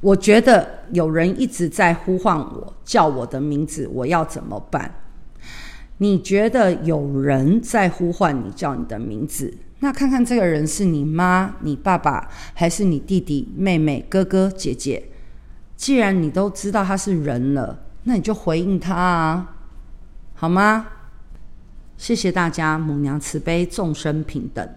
我觉得有人一直在呼唤我叫我的名字我要怎么办？你觉得有人在呼唤你叫你的名字？那看看这个人是你妈你爸爸还是你弟弟妹妹哥哥姐姐既然你都知道他是人了那你就回应他啊好吗？谢谢大家母娘慈悲众生平等。